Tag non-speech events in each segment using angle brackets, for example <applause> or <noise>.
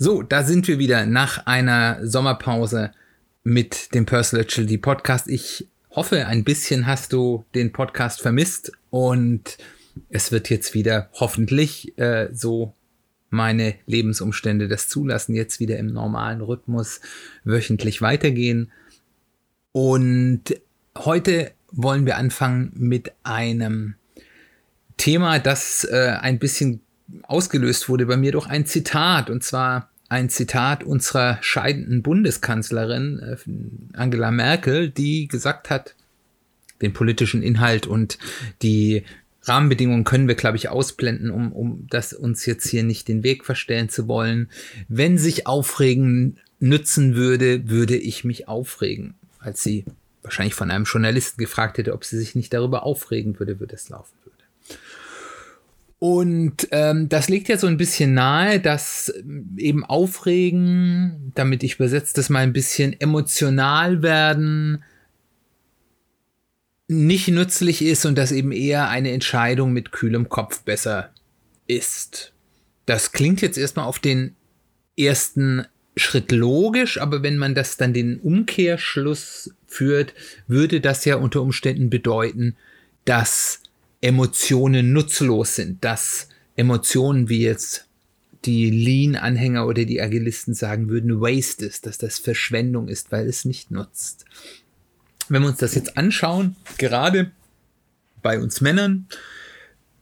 So, da sind wir wieder nach einer Sommerpause mit dem Personal Agility Podcast. Ich hoffe, ein bisschen hast du den Podcast vermisst und es wird jetzt wieder hoffentlich äh, so meine Lebensumstände das zulassen, jetzt wieder im normalen Rhythmus wöchentlich weitergehen. Und heute wollen wir anfangen mit einem Thema, das äh, ein bisschen ausgelöst wurde bei mir durch ein Zitat, und zwar ein Zitat unserer scheidenden Bundeskanzlerin äh, Angela Merkel, die gesagt hat, den politischen Inhalt und die Rahmenbedingungen können wir, glaube ich, ausblenden, um, um das uns jetzt hier nicht den Weg verstellen zu wollen. Wenn sich Aufregen nützen würde, würde ich mich aufregen. Als sie wahrscheinlich von einem Journalisten gefragt hätte, ob sie sich nicht darüber aufregen würde, würde es laufen. Und ähm, das legt ja so ein bisschen nahe, dass ähm, eben Aufregen, damit ich übersetze das mal ein bisschen emotional werden, nicht nützlich ist und dass eben eher eine Entscheidung mit kühlem Kopf besser ist. Das klingt jetzt erstmal auf den ersten Schritt logisch, aber wenn man das dann den Umkehrschluss führt, würde das ja unter Umständen bedeuten, dass Emotionen nutzlos sind, dass Emotionen wie jetzt die Lean-Anhänger oder die Agilisten sagen würden, Waste ist, dass das Verschwendung ist, weil es nicht nutzt. Wenn wir uns das jetzt anschauen, gerade bei uns Männern,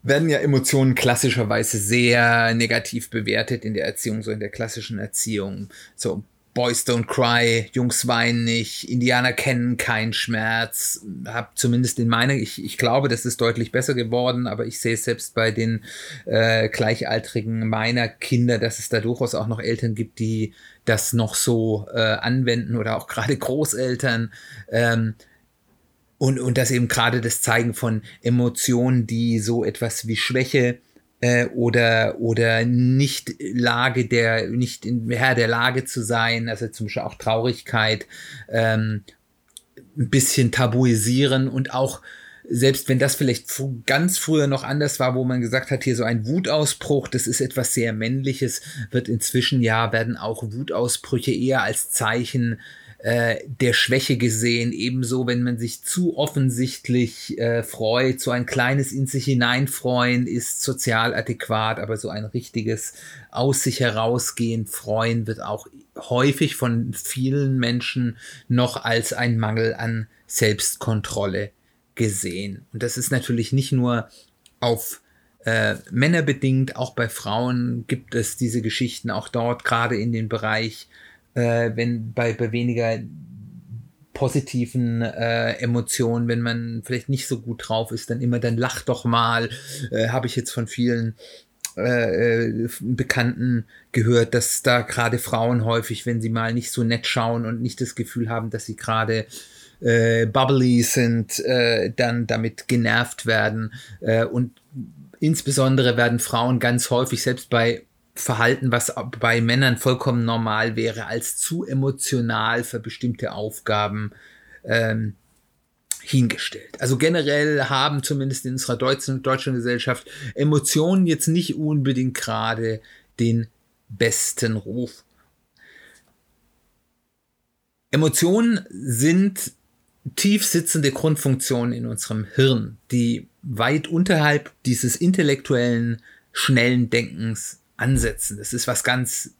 werden ja Emotionen klassischerweise sehr negativ bewertet in der Erziehung, so in der klassischen Erziehung. So Boys don't cry, Jungs weinen nicht, Indianer kennen keinen Schmerz. Hab zumindest in meiner, ich, ich glaube, das ist deutlich besser geworden, aber ich sehe selbst bei den äh, Gleichaltrigen meiner Kinder, dass es da durchaus auch noch Eltern gibt, die das noch so äh, anwenden oder auch gerade <laughs> Großeltern. Ähm, und, und das eben gerade das Zeigen von Emotionen, die so etwas wie Schwäche äh, oder, oder nicht Lage der, nicht in Herr der Lage zu sein, also zum Beispiel auch Traurigkeit, ähm, ein bisschen tabuisieren und auch selbst wenn das vielleicht ganz früher noch anders war, wo man gesagt hat, hier so ein Wutausbruch, das ist etwas sehr Männliches, wird inzwischen ja, werden auch Wutausbrüche eher als Zeichen äh, der Schwäche gesehen. Ebenso, wenn man sich zu offensichtlich äh, freut, so ein kleines in sich hineinfreuen ist sozial adäquat, aber so ein richtiges aus sich herausgehen, freuen wird auch häufig von vielen Menschen noch als ein Mangel an Selbstkontrolle gesehen. Und das ist natürlich nicht nur auf äh, Männer bedingt, auch bei Frauen gibt es diese Geschichten, auch dort gerade in den Bereich äh, wenn bei, bei weniger positiven äh, Emotionen, wenn man vielleicht nicht so gut drauf ist, dann immer, dann lach doch mal, äh, habe ich jetzt von vielen äh, äh, Bekannten gehört, dass da gerade Frauen häufig, wenn sie mal nicht so nett schauen und nicht das Gefühl haben, dass sie gerade äh, bubbly sind, äh, dann damit genervt werden. Äh, und insbesondere werden Frauen ganz häufig, selbst bei Verhalten, was bei Männern vollkommen normal wäre, als zu emotional für bestimmte Aufgaben ähm, hingestellt. Also generell haben zumindest in unserer deutschen, deutschen Gesellschaft Emotionen jetzt nicht unbedingt gerade den besten Ruf. Emotionen sind tief sitzende Grundfunktionen in unserem Hirn, die weit unterhalb dieses intellektuellen, schnellen Denkens ansetzen. Das ist was ganz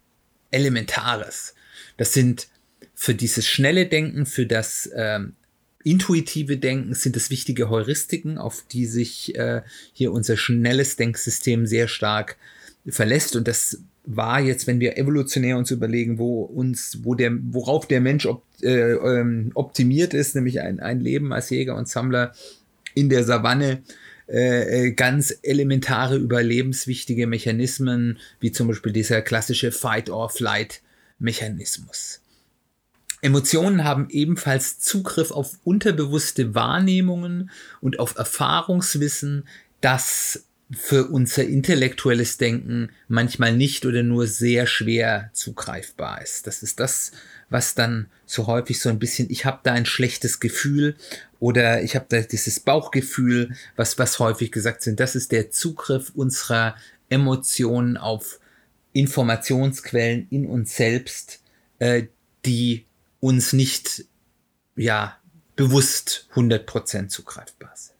Elementares. Das sind für dieses schnelle Denken, für das ähm, intuitive Denken sind es wichtige Heuristiken, auf die sich äh, hier unser schnelles Denksystem sehr stark verlässt. Und das war jetzt, wenn wir evolutionär uns überlegen, wo uns, wo der, worauf der Mensch op, äh, ähm, optimiert ist, nämlich ein, ein Leben als Jäger und Sammler in der Savanne, äh, äh, ganz elementare, überlebenswichtige Mechanismen, wie zum Beispiel dieser klassische Fight-or-Flight-Mechanismus. Emotionen haben ebenfalls Zugriff auf unterbewusste Wahrnehmungen und auf Erfahrungswissen, das für unser intellektuelles Denken manchmal nicht oder nur sehr schwer zugreifbar ist. Das ist das, was dann so häufig so ein bisschen, ich habe da ein schlechtes Gefühl oder ich habe da dieses Bauchgefühl, was, was häufig gesagt sind, das ist der Zugriff unserer Emotionen auf Informationsquellen in uns selbst, äh, die uns nicht ja bewusst 100% zugreifbar sind.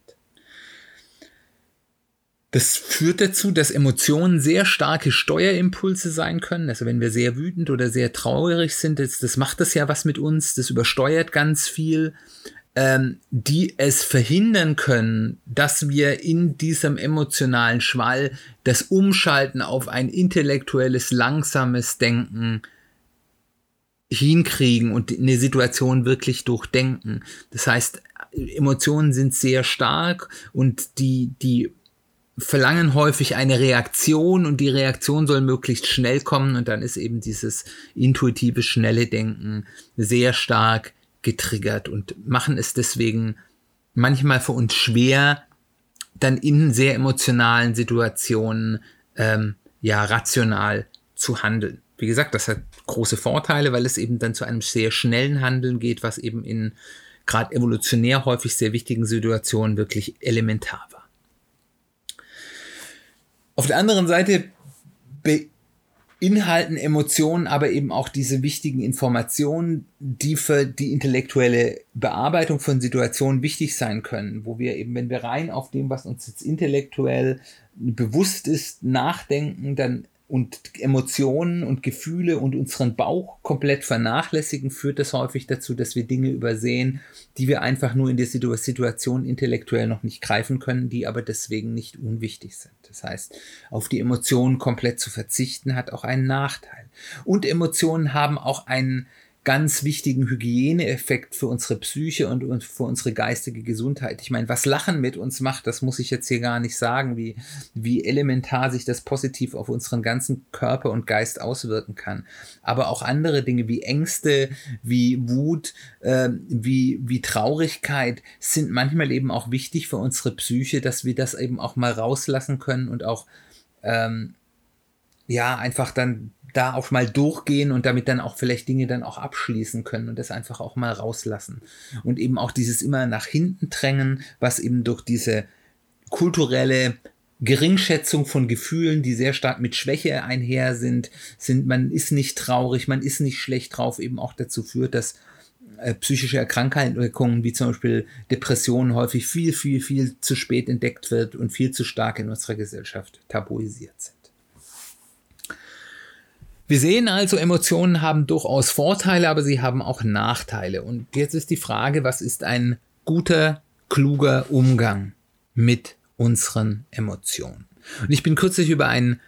Das führt dazu, dass Emotionen sehr starke Steuerimpulse sein können. Also wenn wir sehr wütend oder sehr traurig sind, das, das macht das ja was mit uns, das übersteuert ganz viel, ähm, die es verhindern können, dass wir in diesem emotionalen Schwall das Umschalten auf ein intellektuelles, langsames Denken hinkriegen und eine Situation wirklich durchdenken. Das heißt, Emotionen sind sehr stark und die, die verlangen häufig eine Reaktion und die Reaktion soll möglichst schnell kommen und dann ist eben dieses intuitive, schnelle Denken sehr stark getriggert und machen es deswegen manchmal für uns schwer, dann in sehr emotionalen Situationen ähm, ja rational zu handeln. Wie gesagt, das hat große Vorteile, weil es eben dann zu einem sehr schnellen Handeln geht, was eben in gerade evolutionär häufig sehr wichtigen Situationen wirklich elementar war. Auf der anderen Seite beinhalten Emotionen aber eben auch diese wichtigen Informationen, die für die intellektuelle Bearbeitung von Situationen wichtig sein können, wo wir eben, wenn wir rein auf dem, was uns jetzt intellektuell bewusst ist, nachdenken, dann und Emotionen und Gefühle und unseren Bauch komplett vernachlässigen, führt das häufig dazu, dass wir Dinge übersehen, die wir einfach nur in der Situation intellektuell noch nicht greifen können, die aber deswegen nicht unwichtig sind. Das heißt, auf die Emotionen komplett zu verzichten, hat auch einen Nachteil. Und Emotionen haben auch einen ganz wichtigen Hygieneeffekt für unsere Psyche und, für unsere geistige Gesundheit. Ich meine, was Lachen mit uns macht, das muss ich jetzt hier gar nicht sagen, wie, wie elementar sich das positiv auf unseren ganzen Körper und Geist auswirken kann. Aber auch andere Dinge wie Ängste, wie Wut, äh, wie, wie Traurigkeit sind manchmal eben auch wichtig für unsere Psyche, dass wir das eben auch mal rauslassen können und auch ähm, ja, einfach dann da auch mal durchgehen und damit dann auch vielleicht Dinge dann auch abschließen können und das einfach auch mal rauslassen. Und eben auch dieses immer nach hinten drängen, was eben durch diese kulturelle Geringschätzung von Gefühlen, die sehr stark mit Schwäche einher sind, sind, man ist nicht traurig, man ist nicht schlecht drauf, eben auch dazu führt, dass äh, psychische Erkrankungen wie zum Beispiel Depressionen häufig viel, viel, viel zu spät entdeckt wird und viel zu stark in unserer Gesellschaft tabuisiert sind. Wir sehen also, Emotionen haben durchaus Vorteile, aber sie haben auch Nachteile. Und jetzt ist die Frage, was ist ein guter, kluger Umgang mit unseren Emotionen? Und ich bin kürzlich über ein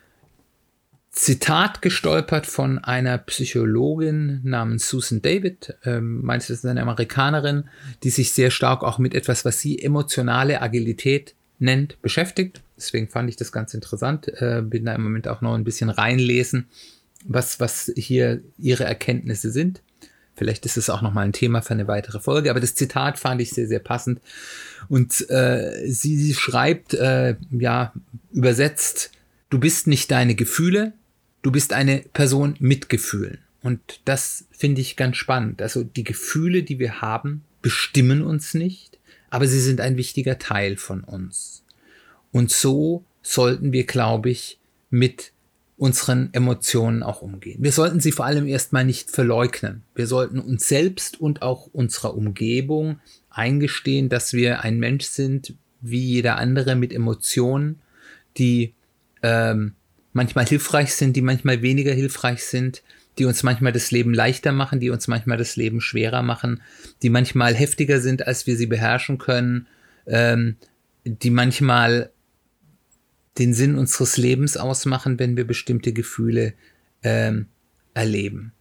Zitat gestolpert von einer Psychologin namens Susan David, ähm, meines ist eine Amerikanerin, die sich sehr stark auch mit etwas, was sie emotionale Agilität nennt, beschäftigt. Deswegen fand ich das ganz interessant, äh, bin da im Moment auch noch ein bisschen reinlesen was, was hier ihre Erkenntnisse sind. Vielleicht ist es auch nochmal ein Thema für eine weitere Folge, aber das Zitat fand ich sehr, sehr passend. Und äh, sie, sie schreibt, äh, ja, übersetzt, du bist nicht deine Gefühle, du bist eine Person mit Gefühlen. Und das finde ich ganz spannend. Also die Gefühle, die wir haben, bestimmen uns nicht, aber sie sind ein wichtiger Teil von uns. Und so sollten wir, glaube ich, mit unseren Emotionen auch umgehen. Wir sollten sie vor allem erstmal nicht verleugnen. Wir sollten uns selbst und auch unserer Umgebung eingestehen, dass wir ein Mensch sind wie jeder andere mit Emotionen, die ähm, manchmal hilfreich sind, die manchmal weniger hilfreich sind, die uns manchmal das Leben leichter machen, die uns manchmal das Leben schwerer machen, die manchmal heftiger sind, als wir sie beherrschen können, ähm, die manchmal den Sinn unseres Lebens ausmachen, wenn wir bestimmte Gefühle ähm, erleben.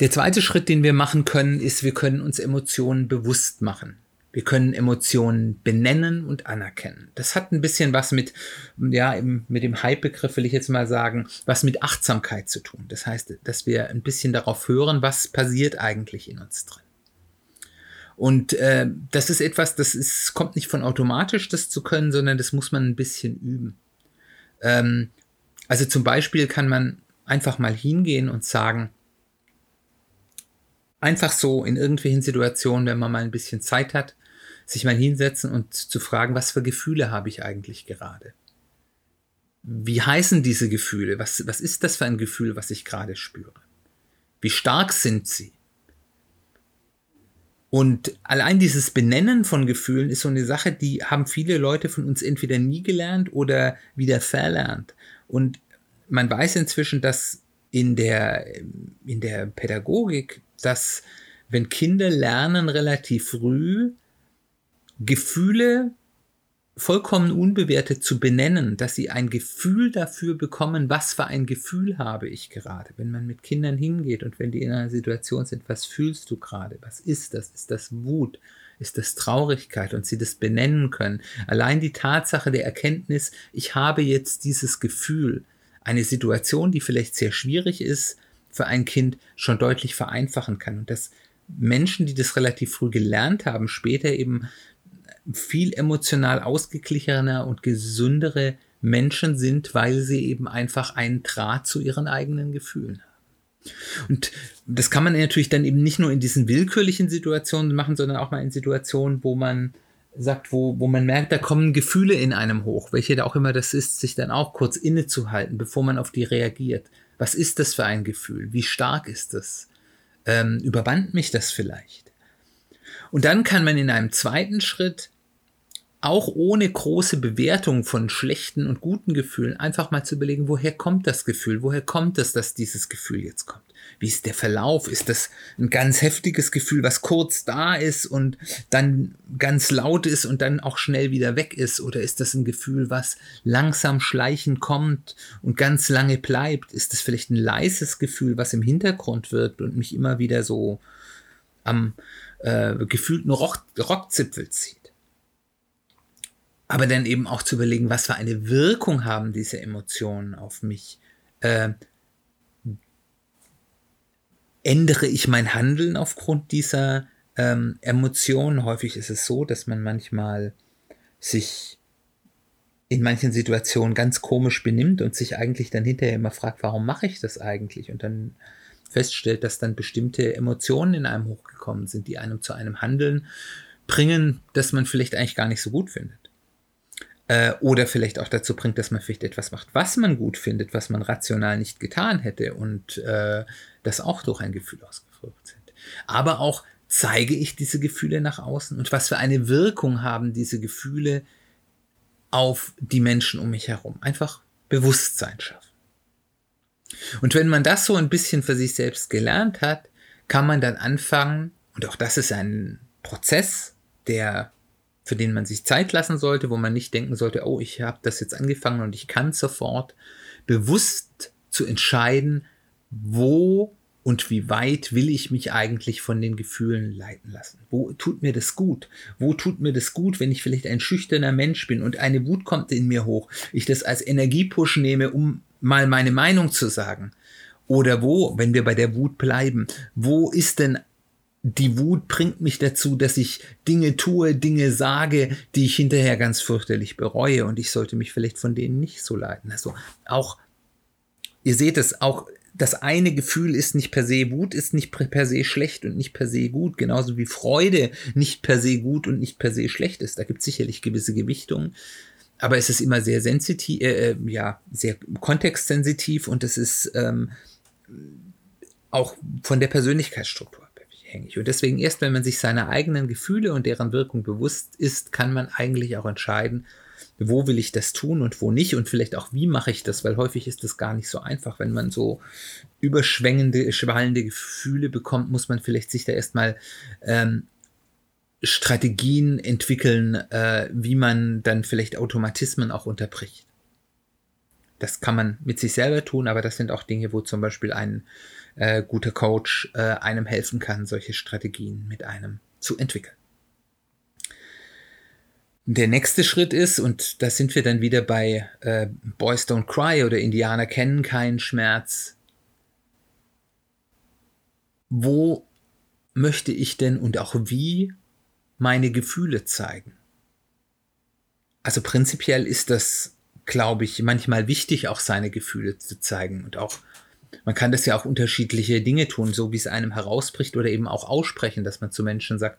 Der zweite Schritt, den wir machen können, ist, wir können uns Emotionen bewusst machen. Wir können Emotionen benennen und anerkennen. Das hat ein bisschen was mit, ja, mit dem Hype-Begriff will ich jetzt mal sagen, was mit Achtsamkeit zu tun. Das heißt, dass wir ein bisschen darauf hören, was passiert eigentlich in uns drin. Und äh, das ist etwas, das ist, kommt nicht von automatisch, das zu können, sondern das muss man ein bisschen üben. Ähm, also zum Beispiel kann man einfach mal hingehen und sagen, einfach so in irgendwelchen Situationen, wenn man mal ein bisschen Zeit hat, sich mal hinsetzen und zu fragen, was für Gefühle habe ich eigentlich gerade? Wie heißen diese Gefühle? Was, was ist das für ein Gefühl, was ich gerade spüre? Wie stark sind sie? Und allein dieses Benennen von Gefühlen ist so eine Sache, die haben viele Leute von uns entweder nie gelernt oder wieder verlernt. Und man weiß inzwischen, dass in der, in der Pädagogik, dass wenn Kinder lernen relativ früh, Gefühle vollkommen unbewertet zu benennen, dass sie ein Gefühl dafür bekommen, was für ein Gefühl habe ich gerade. Wenn man mit Kindern hingeht und wenn die in einer Situation sind, was fühlst du gerade? Was ist das? Ist das Wut? Ist das Traurigkeit? Und sie das benennen können. Allein die Tatsache der Erkenntnis, ich habe jetzt dieses Gefühl, eine Situation, die vielleicht sehr schwierig ist, für ein Kind schon deutlich vereinfachen kann. Und dass Menschen, die das relativ früh gelernt haben, später eben viel emotional ausgeglichener und gesündere Menschen sind, weil sie eben einfach einen Draht zu ihren eigenen Gefühlen haben. Und das kann man natürlich dann eben nicht nur in diesen willkürlichen Situationen machen, sondern auch mal in Situationen, wo man sagt, wo, wo man merkt, da kommen Gefühle in einem hoch, welche da auch immer das ist, sich dann auch kurz innezuhalten, bevor man auf die reagiert. Was ist das für ein Gefühl? Wie stark ist das? Ähm, überband mich das vielleicht? Und dann kann man in einem zweiten Schritt auch ohne große Bewertung von schlechten und guten Gefühlen einfach mal zu überlegen, woher kommt das Gefühl? Woher kommt es, dass dieses Gefühl jetzt kommt? Wie ist der Verlauf? Ist das ein ganz heftiges Gefühl, was kurz da ist und dann ganz laut ist und dann auch schnell wieder weg ist? Oder ist das ein Gefühl, was langsam schleichend kommt und ganz lange bleibt? Ist das vielleicht ein leises Gefühl, was im Hintergrund wirkt und mich immer wieder so am äh, gefühlten Rock Rockzipfel zieht? Aber dann eben auch zu überlegen, was für eine Wirkung haben diese Emotionen auf mich. Äh, ändere ich mein Handeln aufgrund dieser ähm, Emotionen? Häufig ist es so, dass man manchmal sich in manchen Situationen ganz komisch benimmt und sich eigentlich dann hinterher immer fragt, warum mache ich das eigentlich? Und dann feststellt, dass dann bestimmte Emotionen in einem hochgekommen sind, die einem zu einem Handeln bringen, das man vielleicht eigentlich gar nicht so gut findet. Äh, oder vielleicht auch dazu bringt, dass man vielleicht etwas macht, was man gut findet, was man rational nicht getan hätte und äh, das auch durch ein Gefühl ausgewirkt sind. Aber auch zeige ich diese Gefühle nach außen und was für eine Wirkung haben diese Gefühle auf die Menschen um mich herum. Einfach Bewusstsein schaffen. Und wenn man das so ein bisschen für sich selbst gelernt hat, kann man dann anfangen, und auch das ist ein Prozess, der für den man sich Zeit lassen sollte, wo man nicht denken sollte, oh, ich habe das jetzt angefangen und ich kann sofort bewusst zu entscheiden, wo und wie weit will ich mich eigentlich von den Gefühlen leiten lassen? Wo tut mir das gut? Wo tut mir das gut, wenn ich vielleicht ein schüchterner Mensch bin und eine Wut kommt in mir hoch, ich das als Energiepush nehme, um mal meine Meinung zu sagen? Oder wo, wenn wir bei der Wut bleiben, wo ist denn die Wut bringt mich dazu, dass ich Dinge tue, Dinge sage, die ich hinterher ganz fürchterlich bereue und ich sollte mich vielleicht von denen nicht so leiten. Also auch, ihr seht es, auch das eine Gefühl ist nicht per se Wut, ist nicht per se schlecht und nicht per se gut, genauso wie Freude nicht per se gut und nicht per se schlecht ist. Da gibt es sicherlich gewisse Gewichtungen, aber es ist immer sehr sensitiv, äh, äh, ja, sehr kontextsensitiv und es ist ähm, auch von der Persönlichkeitsstruktur abhängig. Und deswegen erst, wenn man sich seiner eigenen Gefühle und deren Wirkung bewusst ist, kann man eigentlich auch entscheiden, wo will ich das tun und wo nicht und vielleicht auch, wie mache ich das, weil häufig ist das gar nicht so einfach. Wenn man so überschwängende, schwallende Gefühle bekommt, muss man vielleicht sich da erstmal ähm, Strategien entwickeln, äh, wie man dann vielleicht Automatismen auch unterbricht. Das kann man mit sich selber tun, aber das sind auch Dinge, wo zum Beispiel ein äh, guter Coach äh, einem helfen kann, solche Strategien mit einem zu entwickeln. Der nächste Schritt ist, und da sind wir dann wieder bei äh, Boys Don't Cry oder Indianer kennen keinen Schmerz. Wo möchte ich denn und auch wie meine Gefühle zeigen? Also prinzipiell ist das, glaube ich, manchmal wichtig, auch seine Gefühle zu zeigen und auch man kann das ja auch unterschiedliche Dinge tun, so wie es einem herausbricht oder eben auch aussprechen, dass man zu Menschen sagt,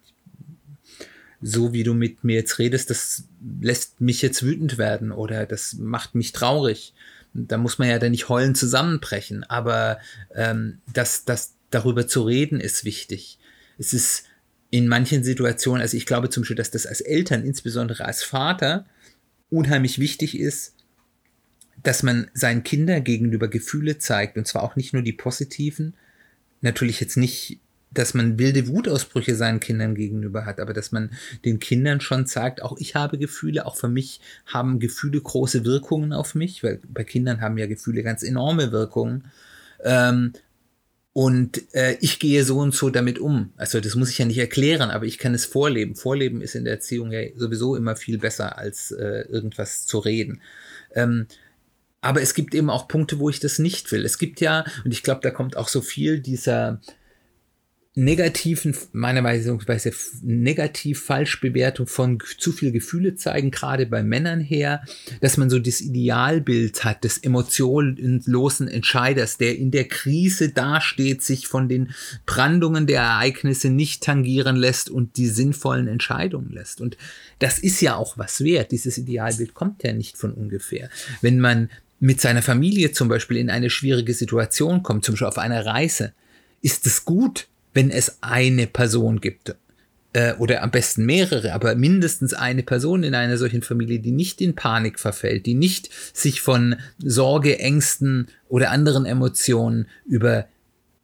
so wie du mit mir jetzt redest, das lässt mich jetzt wütend werden oder das macht mich traurig. Da muss man ja dann nicht heulen zusammenbrechen, aber ähm, das, das darüber zu reden ist wichtig. Es ist in manchen Situationen, also ich glaube zum Beispiel, dass das als Eltern, insbesondere als Vater, unheimlich wichtig ist, dass man seinen Kindern gegenüber Gefühle zeigt, und zwar auch nicht nur die positiven, natürlich jetzt nicht dass man wilde Wutausbrüche seinen Kindern gegenüber hat, aber dass man den Kindern schon sagt, auch ich habe Gefühle, auch für mich haben Gefühle große Wirkungen auf mich, weil bei Kindern haben ja Gefühle ganz enorme Wirkungen. Ähm, und äh, ich gehe so und so damit um. Also das muss ich ja nicht erklären, aber ich kann es vorleben. Vorleben ist in der Erziehung ja sowieso immer viel besser, als äh, irgendwas zu reden. Ähm, aber es gibt eben auch Punkte, wo ich das nicht will. Es gibt ja, und ich glaube, da kommt auch so viel dieser negativen, meiner Weise negativ Falschbewertung von zu viel Gefühle zeigen, gerade bei Männern her, dass man so das Idealbild hat des emotionlosen Entscheiders, der in der Krise dasteht, sich von den Brandungen der Ereignisse nicht tangieren lässt und die sinnvollen Entscheidungen lässt. Und das ist ja auch was wert. Dieses Idealbild kommt ja nicht von ungefähr. Wenn man mit seiner Familie zum Beispiel in eine schwierige Situation kommt, zum Beispiel auf einer Reise, ist es gut, wenn es eine Person gibt äh, oder am besten mehrere, aber mindestens eine Person in einer solchen Familie, die nicht in Panik verfällt, die nicht sich von Sorge, Ängsten oder anderen Emotionen über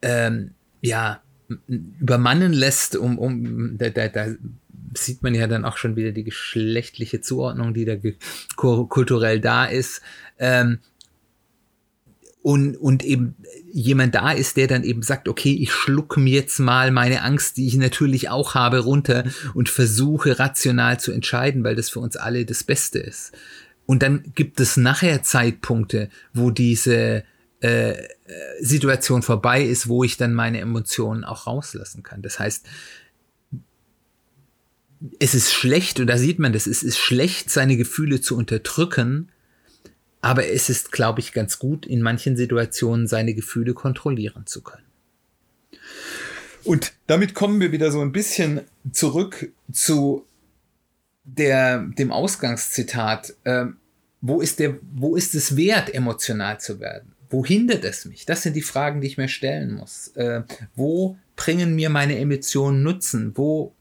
ähm, ja übermannen lässt, um, um da, da, da sieht man ja dann auch schon wieder die geschlechtliche Zuordnung, die da kulturell da ist. Ähm, und, und eben jemand da ist, der dann eben sagt, okay, ich schluck mir jetzt mal meine Angst, die ich natürlich auch habe, runter und versuche rational zu entscheiden, weil das für uns alle das Beste ist. Und dann gibt es nachher Zeitpunkte, wo diese äh, Situation vorbei ist, wo ich dann meine Emotionen auch rauslassen kann. Das heißt, es ist schlecht, und da sieht man das, es ist schlecht, seine Gefühle zu unterdrücken, aber es ist, glaube ich, ganz gut, in manchen Situationen seine Gefühle kontrollieren zu können. Und damit kommen wir wieder so ein bisschen zurück zu der, dem Ausgangszitat. Äh, wo, ist der, wo ist es wert, emotional zu werden? Wo hindert es mich? Das sind die Fragen, die ich mir stellen muss. Äh, wo bringen mir meine Emotionen Nutzen? Wo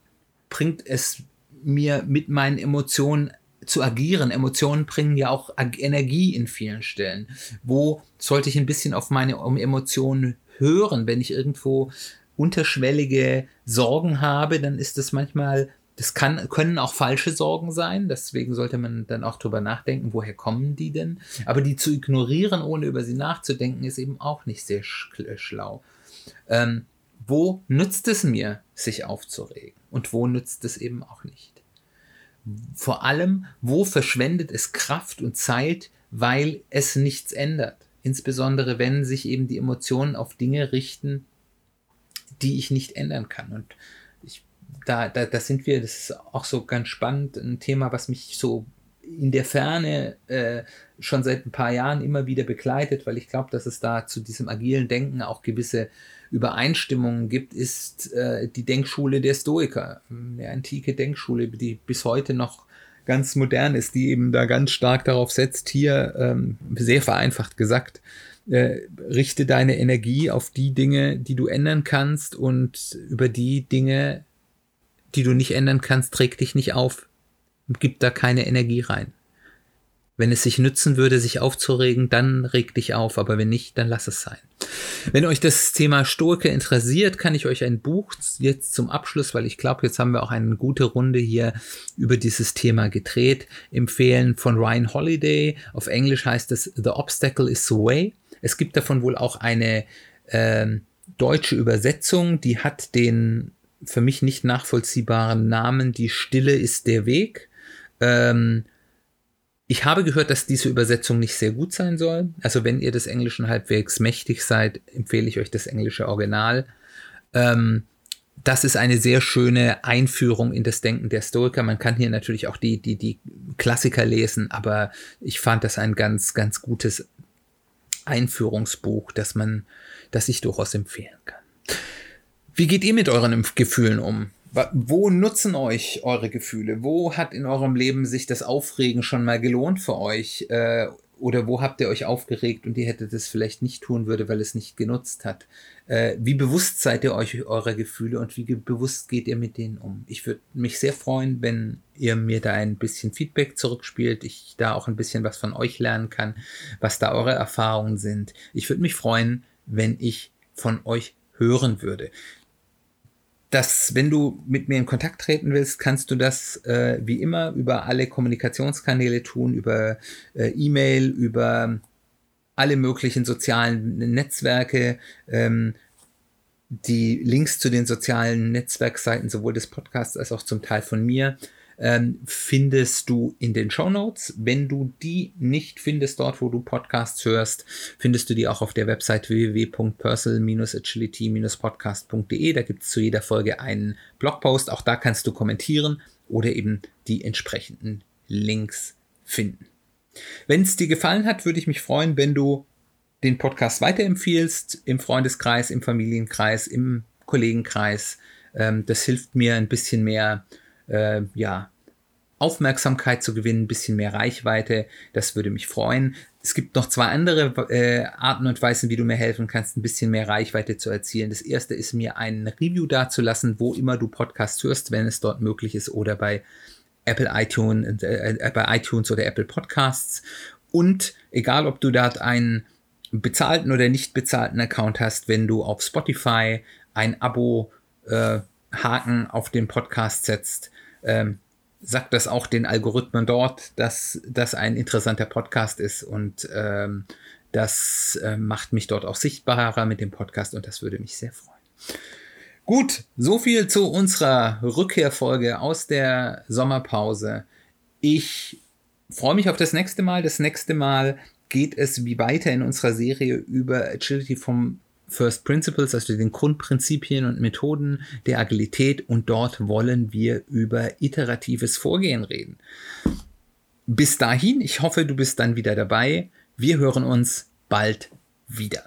bringt es mir mit meinen Emotionen zu agieren. Emotionen bringen ja auch Energie in vielen Stellen. Wo sollte ich ein bisschen auf meine Emotionen hören, wenn ich irgendwo unterschwellige Sorgen habe, dann ist das manchmal, das kann, können auch falsche Sorgen sein. Deswegen sollte man dann auch drüber nachdenken, woher kommen die denn? Aber die zu ignorieren, ohne über sie nachzudenken, ist eben auch nicht sehr schlau. Ähm, wo nützt es mir, sich aufzuregen? Und wo nützt es eben auch nicht? Vor allem, wo verschwendet es Kraft und Zeit, weil es nichts ändert. Insbesondere wenn sich eben die Emotionen auf Dinge richten, die ich nicht ändern kann. Und ich, da, da, da sind wir, das ist auch so ganz spannend, ein Thema, was mich so in der Ferne äh, schon seit ein paar Jahren immer wieder begleitet, weil ich glaube, dass es da zu diesem agilen Denken auch gewisse Übereinstimmungen gibt, ist äh, die Denkschule der Stoiker, eine antike Denkschule, die bis heute noch ganz modern ist, die eben da ganz stark darauf setzt, hier ähm, sehr vereinfacht gesagt, äh, richte deine Energie auf die Dinge, die du ändern kannst und über die Dinge, die du nicht ändern kannst, träg dich nicht auf gib da keine Energie rein. Wenn es sich nützen würde, sich aufzuregen, dann reg dich auf, aber wenn nicht, dann lass es sein. Wenn euch das Thema Stoike interessiert, kann ich euch ein Buch jetzt zum Abschluss, weil ich glaube, jetzt haben wir auch eine gute Runde hier über dieses Thema gedreht, empfehlen von Ryan Holiday. Auf Englisch heißt es The Obstacle is the Way. Es gibt davon wohl auch eine äh, deutsche Übersetzung, die hat den für mich nicht nachvollziehbaren Namen Die Stille ist der Weg Ähm, ich habe gehört, dass diese Übersetzung nicht sehr gut sein soll. Also wenn ihr des Englischen halbwegs mächtig seid, empfehle ich euch das englische Original. Ähm, das ist eine sehr schöne Einführung in das Denken der Stoiker. Man kann hier natürlich auch die, die, die Klassiker lesen, aber ich fand das ein ganz, ganz gutes Einführungsbuch, das man, das ich durchaus empfehlen kann. Wie geht ihr mit euren Gefühlen um? Wo nutzen euch eure Gefühle? Wo hat in eurem Leben sich das Aufregen schon mal gelohnt für euch? Äh, oder wo habt ihr euch aufgeregt und ihr hättet es vielleicht nicht tun würde, weil es nicht genutzt hat? Äh, wie bewusst seid ihr euch eurer Gefühle und wie bewusst geht ihr mit denen um? Ich würde mich sehr freuen, wenn ihr mir da ein bisschen Feedback zurückspielt, ich da auch ein bisschen was von euch lernen kann, was da eure Erfahrungen sind. Ich würde mich freuen, wenn ich von euch hören würde dass wenn du mit mir in Kontakt treten willst, kannst du das äh, wie immer über alle Kommunikationskanäle tun, über äh, E-Mail, über alle möglichen sozialen Netzwerke. Ähm, die Links zu den sozialen Netzwerkseiten sowohl des Podcasts als auch zum Teil von mir ähm, findest du in den Show Notes. Wenn du die nicht findest, dort wo du Podcasts hörst, findest du die auch auf der Website www.personal-agility-podcast.de. Da gibt es zu jeder Folge einen Blogpost. Auch da kannst du kommentieren oder eben die entsprechenden Links finden. Wenn es dir gefallen hat, würde ich mich freuen, wenn du den Podcast weiterempfiehlst im Freundeskreis, im Familienkreis, im Kollegenkreis. Ähm, das hilft mir ein bisschen mehr äh, ja, Aufmerksamkeit zu gewinnen, ein bisschen mehr Reichweite. Das würde mich freuen. Es gibt noch zwei andere äh, Arten und Weisen, wie du mir helfen kannst, ein bisschen mehr Reichweite zu erzielen. Das erste ist mir ein Review dazulassen, wo immer du Podcasts hörst, wenn es dort möglich ist, oder bei Apple iTunes, äh, äh, bei iTunes oder Apple Podcasts. Und egal, ob du dort einen bezahlten oder nicht bezahlten Account hast, wenn du auf Spotify ein Abo äh, Haken auf den Podcast setzt, ähm, sagt das auch den Algorithmen dort, dass das ein interessanter Podcast ist und ähm, das äh, macht mich dort auch sichtbarer mit dem Podcast und das würde mich sehr freuen. Gut, so viel zu unserer Rückkehrfolge aus der Sommerpause. Ich freue mich auf das nächste Mal. Das nächste Mal geht es wie weiter in unserer Serie über Agility vom First Principles, also den Grundprinzipien und Methoden der Agilität und dort wollen wir über iteratives Vorgehen reden. Bis dahin, ich hoffe, du bist dann wieder dabei. Wir hören uns bald wieder.